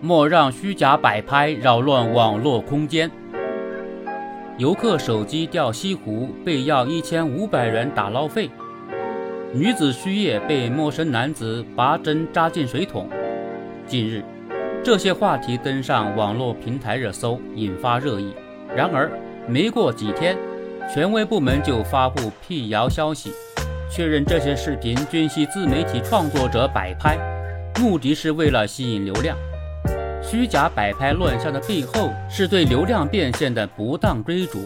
莫让虚假摆拍扰乱网络空间。游客手机掉西湖被要一千五百元打捞费。女子虚叶被陌生男子拔针扎进水桶。近日，这些话题登上网络平台热搜，引发热议。然而，没过几天，权威部门就发布辟谣消息，确认这些视频均系自媒体创作者摆拍，目的是为了吸引流量。虚假摆拍乱象的背后，是对流量变现的不当追逐。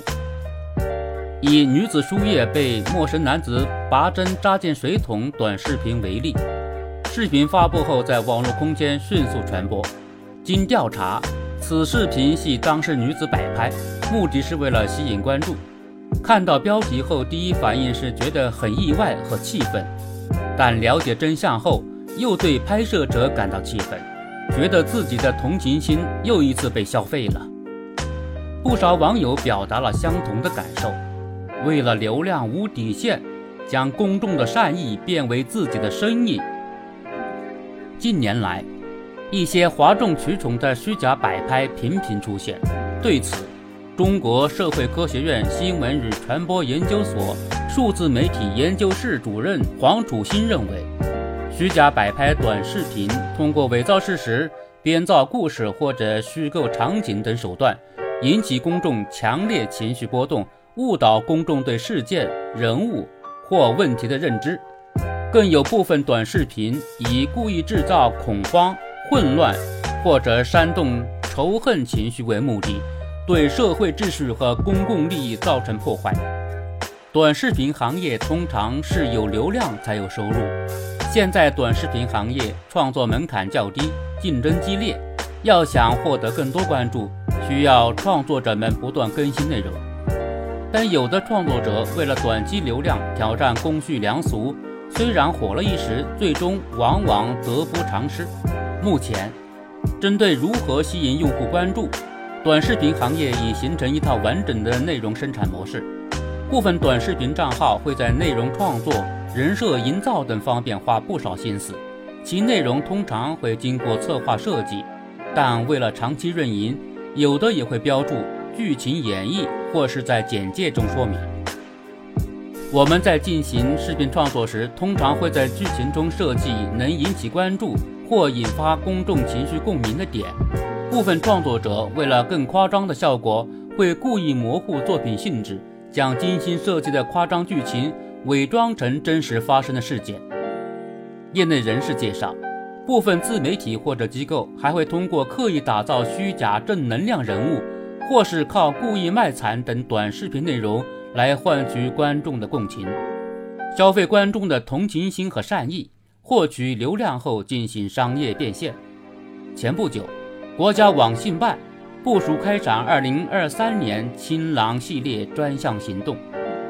以女子输液被陌生男子拔针扎进水桶短视频为例，视频发布后在网络空间迅速传播。经调查，此视频系当事女子摆拍，目的是为了吸引关注。看到标题后，第一反应是觉得很意外和气愤，但了解真相后，又对拍摄者感到气愤，觉得自己的同情心又一次被消费了。不少网友表达了相同的感受。为了流量无底线，将公众的善意变为自己的生意。近年来，一些哗众取宠的虚假摆拍频频出现。对此，中国社会科学院新闻与传播研究所数字媒体研究室主任黄楚新认为，虚假摆拍短视频通过伪造事实、编造故事或者虚构场景等手段，引起公众强烈情绪波动。误导公众对事件、人物或问题的认知，更有部分短视频以故意制造恐慌、混乱或者煽动仇恨情绪为目的，对社会秩序和公共利益造成破坏。短视频行业通常是有流量才有收入，现在短视频行业创作门槛较低，竞争激烈，要想获得更多关注，需要创作者们不断更新内容。但有的创作者为了短期流量挑战公序良俗，虽然火了一时，最终往往得不偿失。目前，针对如何吸引用户关注，短视频行业已形成一套完整的内容生产模式。部分短视频账号会在内容创作、人设营造等方面花不少心思，其内容通常会经过策划设计，但为了长期运营，有的也会标注。剧情演绎或是在简介中说明。我们在进行视频创作时，通常会在剧情中设计能引起关注或引发公众情绪共鸣的点。部分创作者为了更夸张的效果，会故意模糊作品性质，将精心设计的夸张剧情伪装成真实发生的事件。业内人士介绍，部分自媒体或者机构还会通过刻意打造虚假正能量人物。或是靠故意卖惨等短视频内容来换取观众的共情，消费观众的同情心和善意，获取流量后进行商业变现。前不久，国家网信办部署开展2023年“清朗”系列专项行动，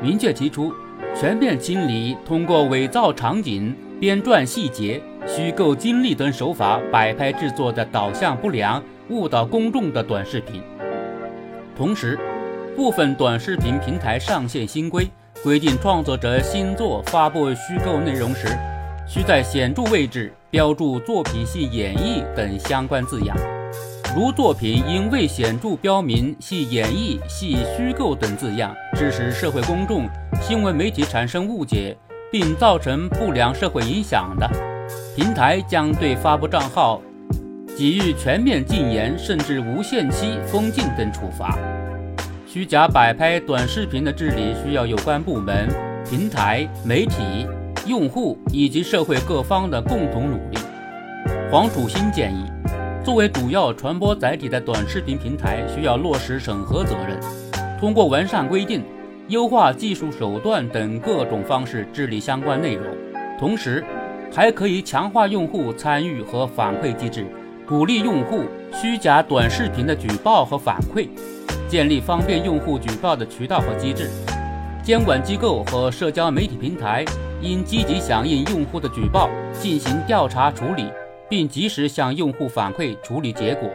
明确提出全面清理通过伪造场景、编撰细节、虚构经历等手法摆拍制作的导向不良、误导公众的短视频。同时，部分短视频平台上线新规，规定创作者新作发布虚构内容时，需在显著位置标注“作品系演绎”等相关字样。如作品因未显著标明系演绎、系虚构等字样，致使社会公众、新闻媒体产生误解，并造成不良社会影响的，平台将对发布账号。给予全面禁言，甚至无限期封禁等处罚。虚假摆拍短视频的治理需要有关部门、平台、媒体、用户以及社会各方的共同努力。黄楚新建议，作为主要传播载体的短视频平台，需要落实审核责任，通过完善规定、优化技术手段等各种方式治理相关内容。同时，还可以强化用户参与和反馈机制。鼓励用户虚假短视频的举报和反馈，建立方便用户举报的渠道和机制。监管机构和社交媒体平台应积极响应用户的举报，进行调查处理，并及时向用户反馈处理结果。